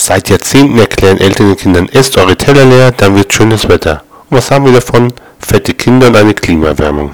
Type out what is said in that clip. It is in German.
Seit Jahrzehnten erklären Eltern den Kindern, esst eure Teller leer, dann wird schönes Wetter. Und was haben wir davon? Fette Kinder und eine Klimaerwärmung.